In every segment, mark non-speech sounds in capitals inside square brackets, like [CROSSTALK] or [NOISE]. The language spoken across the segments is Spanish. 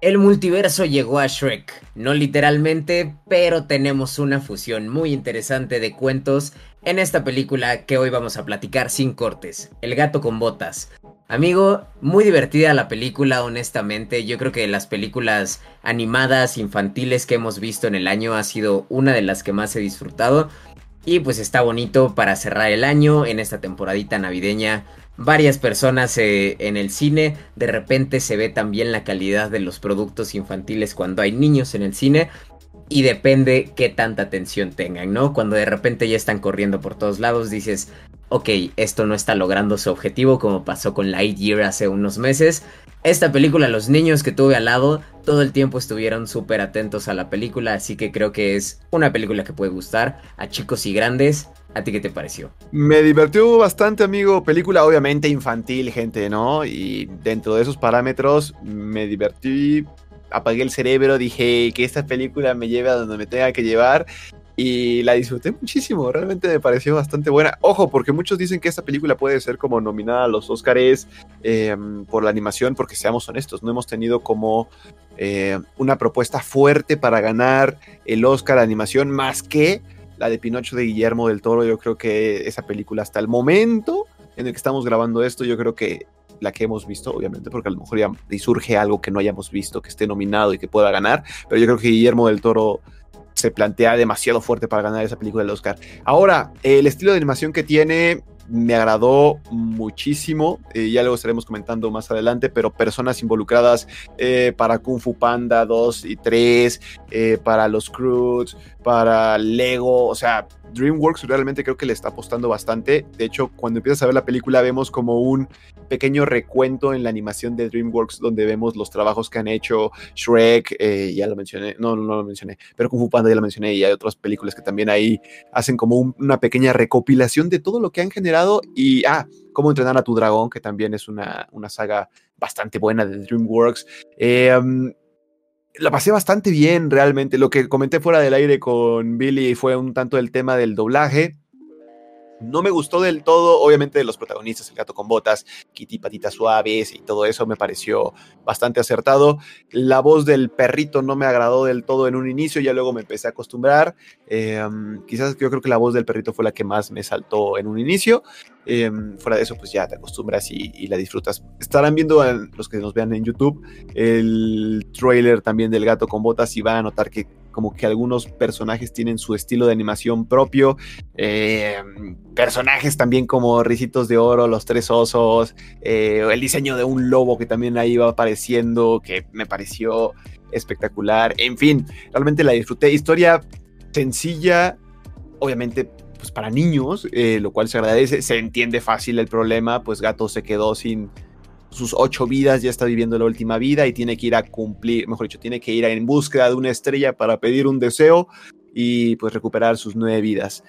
El multiverso llegó a Shrek, no literalmente, pero tenemos una fusión muy interesante de cuentos en esta película que hoy vamos a platicar sin cortes, El gato con botas. Amigo, muy divertida la película, honestamente. Yo creo que las películas animadas infantiles que hemos visto en el año ha sido una de las que más he disfrutado. Y pues está bonito para cerrar el año en esta temporadita navideña varias personas eh, en el cine. De repente se ve también la calidad de los productos infantiles cuando hay niños en el cine. Y depende qué tanta atención tengan, ¿no? Cuando de repente ya están corriendo por todos lados, dices, ok, esto no está logrando su objetivo como pasó con Lightyear hace unos meses. Esta película, los niños que tuve al lado, todo el tiempo estuvieron súper atentos a la película, así que creo que es una película que puede gustar a chicos y grandes. ¿A ti qué te pareció? Me divirtió bastante, amigo. Película obviamente infantil, gente, ¿no? Y dentro de esos parámetros me divertí, apagué el cerebro, dije que esta película me lleve a donde me tenga que llevar y la disfruté muchísimo, realmente me pareció bastante buena. Ojo, porque muchos dicen que esta película puede ser como nominada a los Oscars em, por la animación, porque seamos honestos, no hemos tenido como eh, una propuesta fuerte para ganar el Oscar de animación más que la de Pinocho de Guillermo del Toro, yo creo que esa película hasta el momento en el que estamos grabando esto, yo creo que la que hemos visto, obviamente, porque a lo mejor ya surge algo que no hayamos visto, que esté nominado y que pueda ganar, pero yo creo que Guillermo del Toro se plantea demasiado fuerte para ganar esa película del Oscar. Ahora, el estilo de animación que tiene me agradó muchísimo, eh, ya luego estaremos comentando más adelante, pero personas involucradas eh, para Kung Fu Panda 2 y 3, eh, para los Croods, para Lego, o sea, DreamWorks realmente creo que le está apostando bastante. De hecho, cuando empiezas a ver la película vemos como un pequeño recuento en la animación de DreamWorks donde vemos los trabajos que han hecho Shrek, eh, ya lo mencioné, no, no, lo mencioné, pero Kung Fu Panda ya lo mencioné y hay otras películas que también ahí hacen como una pequeña recopilación de todo lo que han generado y, ah, cómo entrenar a tu dragón, que también es una, una saga bastante buena de DreamWorks. Eh, la pasé bastante bien realmente. Lo que comenté fuera del aire con Billy fue un tanto el tema del doblaje. No me gustó del todo, obviamente, de los protagonistas, el gato con botas, Kitty patitas suaves y todo eso me pareció bastante acertado. La voz del perrito no me agradó del todo en un inicio, ya luego me empecé a acostumbrar. Em, quizás yo creo que la voz del perrito fue la que más me saltó en un inicio. Em, fuera de eso, pues ya te acostumbras y, la disfrutas. Estarán viendo los que nos vean en YouTube el trailer también del gato con botas y van a notar que como que algunos personajes tienen su estilo de animación propio. Em, personajes también como Ricitos de Oro, los tres osos, eh, el diseño de un lobo que también ahí va apareciendo, que me pareció espectacular. En fin, realmente la disfruté. Historia sencilla, obviamente pues para niños, eh, lo cual se agradece, se entiende fácil el problema, pues Gato se quedó sin sus ocho vidas, ya está viviendo la última vida y tiene que ir a cumplir, mejor dicho, tiene que ir en búsqueda de una estrella para pedir un deseo y pues recuperar sus nueve vidas.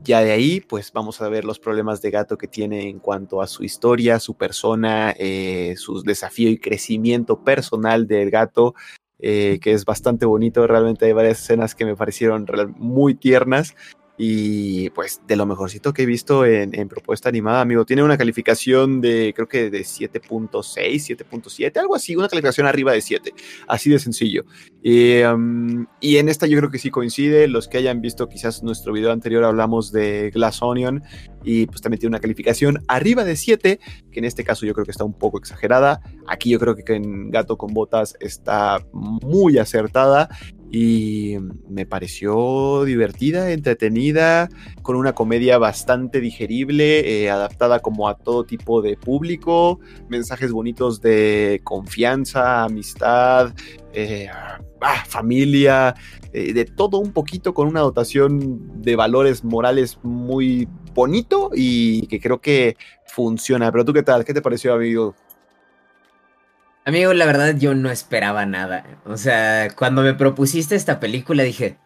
Ya de ahí, pues vamos a ver los problemas de gato que tiene en cuanto a su historia, su persona, eh, su desafío y crecimiento personal del gato, eh, que es bastante bonito. Realmente hay varias escenas que me parecieron muy tiernas y pues de lo mejorcito que he visto en, propuesta animada, amigo. Tiene una calificación de creo que de 7.6, 7.7, algo así, una calificación arriba de 7, así de sencillo. y en esta yo creo que sí coincide. Los que hayan visto quizás nuestro video anterior hablamos de Glass Onion y pues también tiene una calificación arriba de 7, que en este caso yo creo que está un poco exagerada. Aquí yo creo que en Gato con Botas está muy acertada y me pareció divertida, entretenida, con una comedia bastante digerible, eh, adaptada como a todo tipo de público, mensajes bonitos de confianza, amistad, eh, ah, familia, eh, de todo un poquito con una dotación de valores morales muy bonito y que creo que funciona. Pero tú qué tal, ¿qué te pareció amigo? Amigo, la verdad yo no esperaba nada. O sea, cuando me propusiste esta película dije,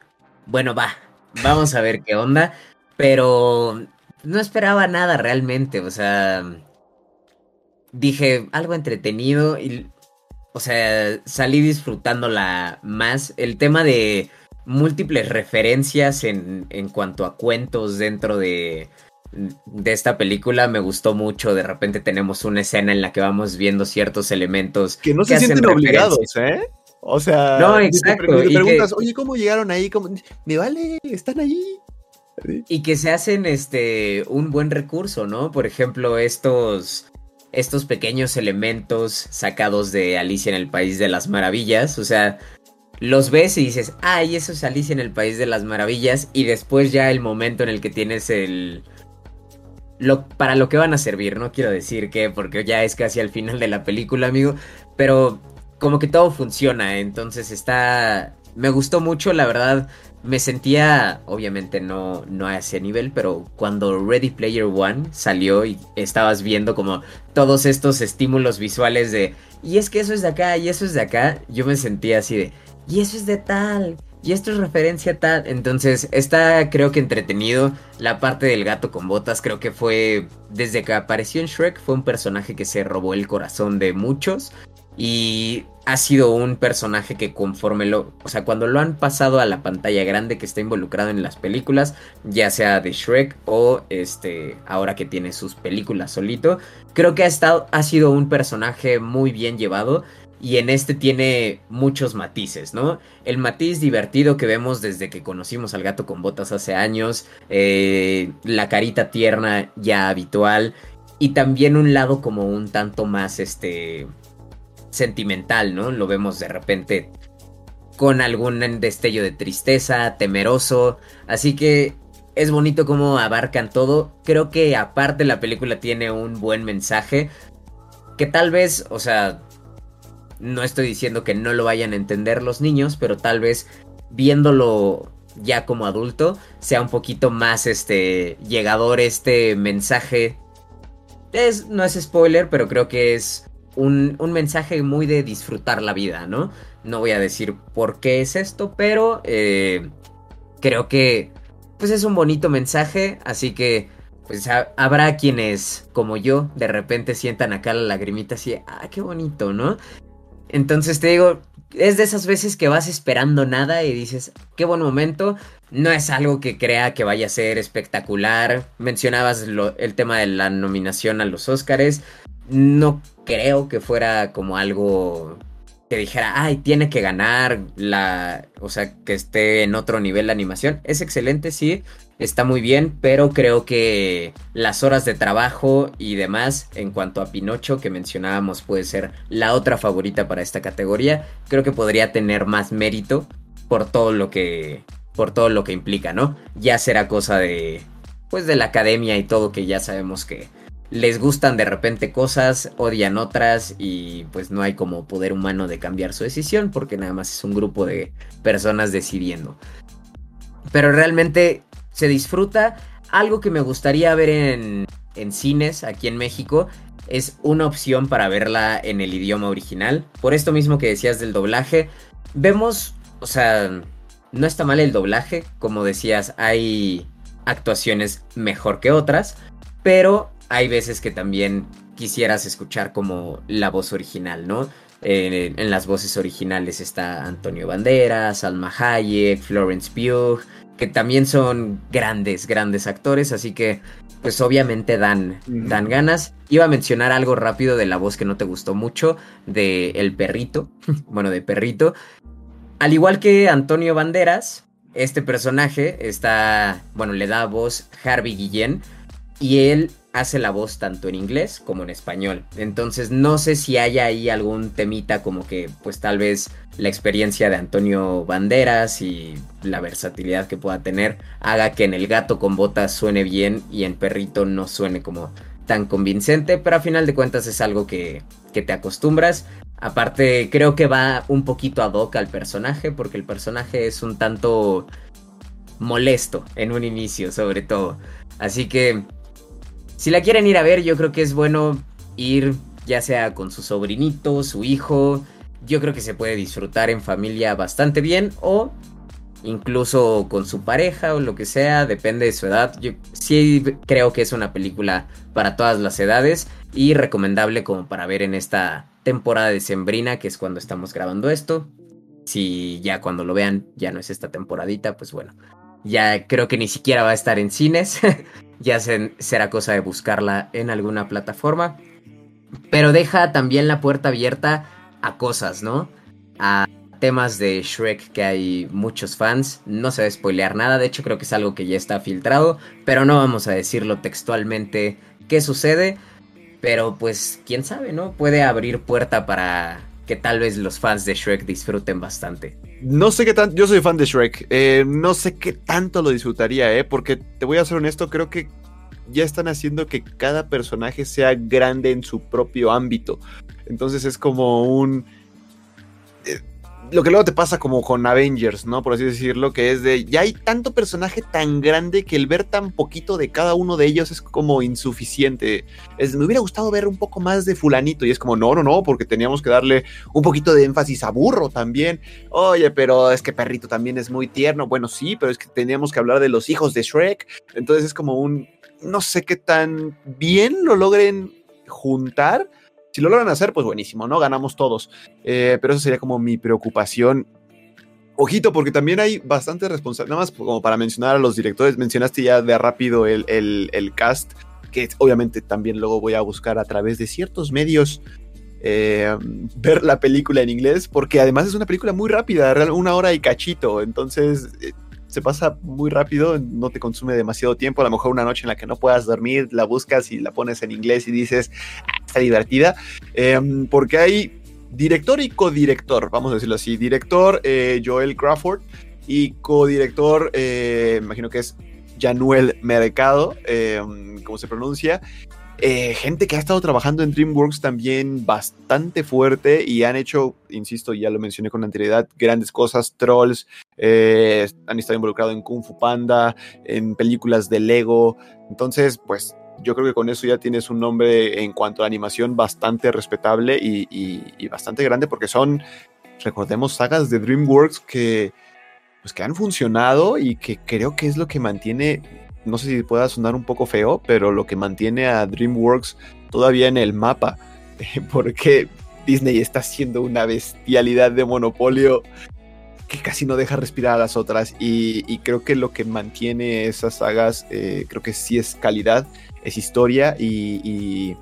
bueno, va, vamos a ver qué onda. Pero no esperaba nada realmente. O sea, dije algo entretenido y, o sea, salí disfrutándola más. El tema de múltiples referencias en, en cuanto a cuentos dentro de, de esta película me gustó mucho. De repente tenemos una escena en la que vamos viendo ciertos elementos que no se sienten obligados, ¿eh? O sea, no, exacto. Te, preguntas, oye, ¿cómo llegaron ahí? Me vale, están ahí. Y que se hacen este un buen recurso, ¿no? Por ejemplo, estos estos pequeños elementos sacados de Alicia en el País de las Maravillas, o sea, los ves y dices, ay, eso es Alicia en el País de las Maravillas, y después ya el momento en el que tienes el... Lo, para lo que van a servir, no quiero decir que, porque ya es casi al final de la película, amigo, pero como que todo funciona, entonces está... Me gustó mucho, la verdad, me sentía, obviamente no, no a ese nivel, pero cuando Ready Player One salió y estabas viendo como todos estos estímulos visuales de, y es que eso es de acá, y eso es de acá, yo me sentía así de, y eso es de tal, y esto es referencia a tal. Entonces, está creo que entretenido. La parte del gato con botas creo que fue, desde que apareció en Shrek, fue un personaje que se robó el corazón de muchos. Y ha sido un personaje que conforme lo, o sea, cuando lo han pasado a la pantalla grande que está involucrado en las películas, ya sea de Shrek o este, ahora que tiene sus películas solito, creo que ha estado, ha sido un personaje muy bien llevado y en este tiene muchos matices, ¿no? El matiz divertido que vemos desde que conocimos al gato con botas hace años, eh, la carita tierna ya habitual, y también un lado como un tanto más, este, sentimental, ¿no? Lo vemos de repente con algún destello de tristeza, temeroso, así que es bonito cómo abarcan todo. Creo que aparte la película tiene un buen mensaje, que tal vez, o sea, no estoy diciendo que no lo vayan a entender los niños, pero tal vez viéndolo ya como adulto sea un poquito más este llegador este mensaje. Es, no es spoiler, pero creo que es un, un, mensaje muy de disfrutar la vida, ¿no? No voy a decir por qué es esto, pero eh, creo que pues es un bonito mensaje, así que pues habrá quienes como yo de repente sientan acá la lagrimita así, ah, qué bonito, ¿no? Entonces te digo, es de esas veces que vas esperando nada y dices, qué buen momento. No es algo que crea que vaya a ser espectacular. Mencionabas el tema de la nominación a los Oscars. No creo que fuera como algo que dijera, ay, tiene que ganar la, o sea, que esté en otro nivel la animación. Es excelente, sí, está muy bien, pero creo que las horas de trabajo y demás, en cuanto a Pinocho, que mencionábamos, puede ser la otra favorita para esta categoría, creo que podría tener más mérito por todo lo que, por todo lo que implica, ¿no? Ya será cosa de, pues, de la academia y todo que ya sabemos que les gustan de repente cosas, odian otras y pues no hay como poder humano de cambiar su decisión porque nada más es un grupo de personas decidiendo. Pero realmente se disfruta. Algo que me gustaría ver en, en cines aquí en México es una opción para verla en el idioma original. Por esto mismo que decías del doblaje, vemos, o sea, no está mal el doblaje, como decías, hay actuaciones mejor que otras, pero hay veces que también quisieras escuchar como la voz original, ¿no? en las voces originales está Antonio Banderas, Alma Hayek, Florence Pugh, que también son grandes, grandes actores, así que pues obviamente dan, dan ganas. Iba a mencionar algo rápido de la voz que no te gustó mucho, de El Perrito, [LAUGHS] bueno, de Perrito. Al igual que Antonio Banderas, este personaje está, bueno, le da voz Harvey Guillén y él hace la voz tanto en inglés como en español. Entonces no sé si haya ahí algún temita como que pues tal vez la experiencia de Antonio Banderas y la versatilidad que pueda tener haga que en el gato con botas suene bien y en perrito no suene como tan convincente, pero a final de cuentas es algo que, que te acostumbras. Aparte creo que va un poquito ad hoc al personaje porque el personaje es un tanto molesto en un inicio sobre todo. Así que si la quieren ir a ver, yo creo que es bueno ir ya sea con su sobrinito, su hijo. Yo creo que se puede disfrutar en familia bastante bien o incluso con su pareja o lo que sea, depende de su edad. Yo sí creo que es una película para todas las edades y recomendable como para ver en esta temporada de Sembrina, que es cuando estamos grabando esto. Si ya cuando lo vean ya no es esta temporadita, pues bueno, ya creo que ni siquiera va a estar en cines. [LAUGHS] ya será cosa de buscarla en alguna plataforma. Pero deja también la puerta abierta a cosas, ¿no? A temas de Shrek que hay muchos fans. No se va a spoilear nada, de hecho creo que es algo que ya está filtrado, pero no vamos a decirlo textualmente qué sucede. Pero pues quién sabe, ¿no? Puede abrir puerta para que tal vez los fans de Shrek disfruten bastante. No sé qué tanto, yo soy fan de Shrek, eh, no sé qué tanto lo disfrutaría, ¿eh? Porque te voy a ser honesto, creo que ya están haciendo que cada personaje sea grande en su propio ámbito. Entonces es como un lo que luego te pasa como con Avengers, ¿no? Por así decirlo, que es de, ya hay tanto personaje tan grande que el ver tan poquito de cada uno de ellos es como insuficiente. Es, me hubiera gustado ver un poco más de fulanito y es como, no, no, no, porque teníamos que darle un poquito de énfasis a burro también. Oye, pero es que perrito también es muy tierno. Bueno, sí, pero es que teníamos que hablar de los hijos de Shrek. Entonces es como un, no sé qué tan bien lo logren juntar si lo logran hacer, pues buenísimo, ¿no? Ganamos todos. Eh, pero eso sería como mi preocupación. Ojito, porque también hay bastante responsabilidad. Nada más como para mencionar a los directores, mencionaste ya de rápido el, el, cast, que obviamente también luego voy a buscar a través de ciertos medios eh, ver la película en inglés, porque además es una película muy rápida, una hora y cachito, entonces eh, se pasa muy rápido, no te consume demasiado tiempo, a lo mejor una noche en la que no puedas dormir, la buscas y la pones en inglés y dices, divertida, em, porque hay director y codirector, vamos a decirlo así, director eh, Joel Crawford y codirector, eh, imagino que es Januel Mercado, em, como se pronuncia, eh, gente que ha estado trabajando en DreamWorks también bastante fuerte y han hecho, insisto, ya lo mencioné con anterioridad, grandes cosas, trolls, eh, han estado involucrados en Kung Fu Panda, en películas de Lego, entonces, pues yo creo que con eso ya tienes un nombre en cuanto a animación bastante respetable y, bastante grande porque son, recordemos, sagas de DreamWorks que, pues, que han funcionado y que creo que es lo que mantiene no sé si pueda sonar un poco feo, pero lo que mantiene a DreamWorks todavía en el mapa, [LAUGHS] porque Disney está haciendo una bestialidad de monopolio que casi no deja respirar a las otras y, creo que lo que mantiene esas sagas, eh, creo que sí es calidad, es historia y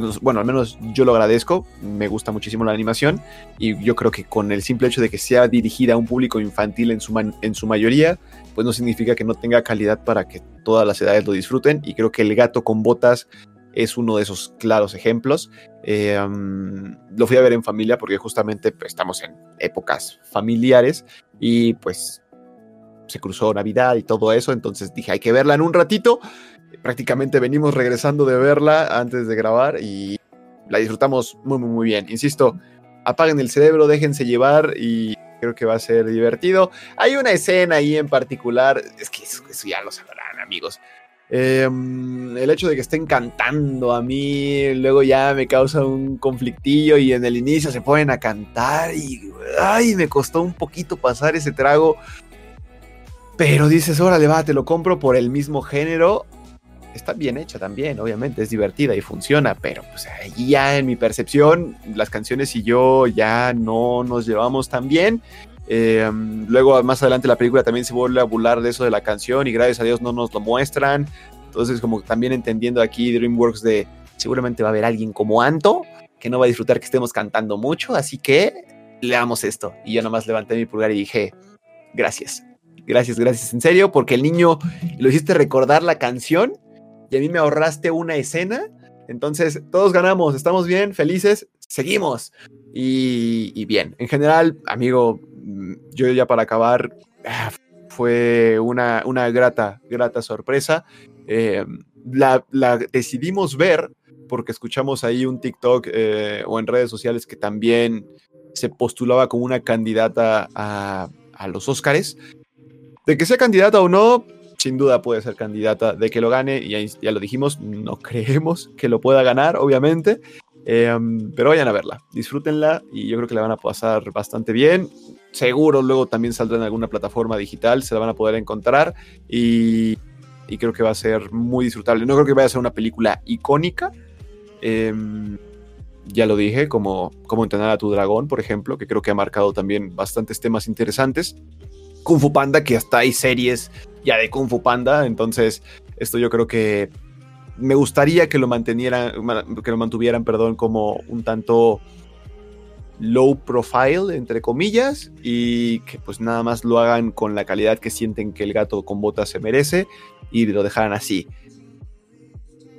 pues, bueno, al menos yo lo agradezco, me gusta muchísimo la animación y yo creo que con el simple hecho de que sea dirigida a un público infantil en su, en su mayoría, pues no significa que no tenga calidad para que todas las edades lo disfruten y creo que El gato con botas es uno de esos claros ejemplos. Eh, lo fui a ver en familia porque justamente pues, estamos en épocas familiares y pues se cruzó Navidad y todo eso, entonces dije hay que verla en un ratito prácticamente venimos regresando de verla antes de grabar y la disfrutamos muy, muy, muy bien. Insisto, apaguen el cerebro, déjense llevar y creo que va a ser divertido. Hay una escena ahí en particular, es que eso, ya lo sabrán, amigos. Em, el hecho de que estén cantando a mí, luego ya me causa un conflictillo y en el inicio se ponen a cantar y ay, me costó un poquito pasar ese trago. Pero dices, órale, va, te lo compro por el mismo género está bien hecha también, obviamente, es divertida y funciona, pero pues ahí ya en mi percepción, las canciones y yo ya no nos llevamos tan bien. Em, luego más adelante la película también se vuelve a burlar de eso de la canción y gracias a Dios no nos lo muestran. Entonces como también entendiendo aquí DreamWorks de seguramente va a haber alguien como Anto que no va a disfrutar que estemos cantando mucho, así que leamos esto. Y yo nomás levanté mi pulgar y dije, gracias, gracias, gracias, en serio, porque el niño lo hiciste recordar la canción y a mí me ahorraste una escena. Entonces, todos ganamos, estamos bien, felices, seguimos. Y, bien, en general, amigo, mm, yo ya para acabar, ah, fue una, una grata, grata sorpresa. Eh, la, decidimos ver porque escuchamos ahí un TikTok eh, o en redes sociales que también se postulaba como una candidata a, a los Óscares. De que sea candidata o no, sin duda puede ser candidata de que lo gane, y ya, ya lo dijimos, no [LAUGHS] creemos que lo pueda ganar, obviamente, em, pero vayan a verla, disfrútenla y yo creo que la van a pasar bastante bien. Seguro luego también saldrá en alguna plataforma digital, se la van a poder encontrar y, y creo que va a ser muy disfrutable. No creo que vaya a ser una película icónica. Em, ya lo dije, como, como entrenar a tu dragón, por ejemplo, que creo que ha marcado también bastantes temas interesantes. Kung Fu Panda, que hasta hay series ya de Kung Fu Panda. Entonces, esto yo creo que me gustaría que lo mantuvieran, que lo mantuvieran, perdón, como un tanto low profile, entre comillas, y que pues nada más lo hagan con la calidad que sienten que el gato con botas se merece y lo dejaran así.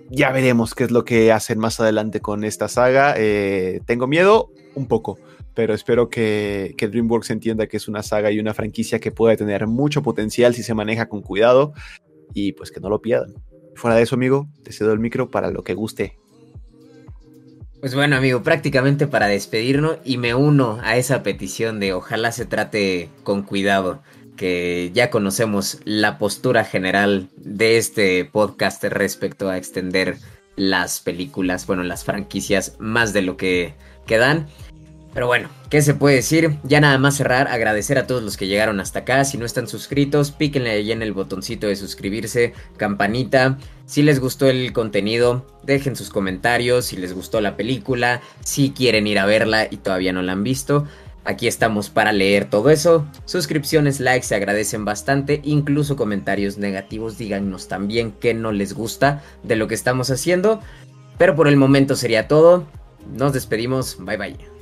Ya veremos qué es lo que hacen más adelante con esta saga. Eh, tengo miedo, un poco, pero espero que, que, DreamWorks entienda que es una saga y una franquicia que puede tener mucho potencial si se maneja con cuidado y pues que no lo pierdan. Fuera de eso, amigo, te cedo el micro para lo que guste. Pues bueno, amigo, prácticamente para despedirnos y me uno a esa petición de ojalá se trate con cuidado, que ya conocemos la postura general de este podcast respecto a extender las películas, bueno, las franquicias más de lo que quedan. Pero bueno, ¿qué se puede decir? Ya nada más cerrar, agradecer a todos los que llegaron hasta acá. Si no están suscritos, píquenle ahí en el botoncito de suscribirse, campanita. Si les gustó el contenido, dejen sus comentarios. Si les gustó la película, si quieren ir a verla y todavía no la han visto. Aquí estamos para leer todo eso. Suscripciones, likes se agradecen bastante. Incluso comentarios negativos. Díganos también qué no les gusta de lo que estamos haciendo. Pero por el momento sería todo. Nos despedimos. Bye bye.